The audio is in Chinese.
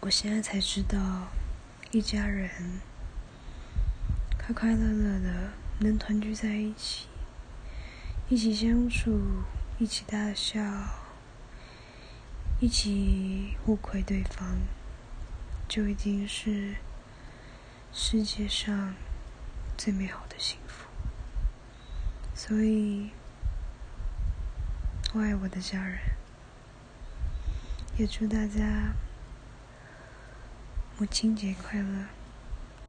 我现在才知道，一家人快快乐乐的能团聚在一起，一起相处，一起大笑，一起互亏对方，就已经是世界上最美好的幸福。所以，我爱我的家人，也祝大家。母亲节快乐！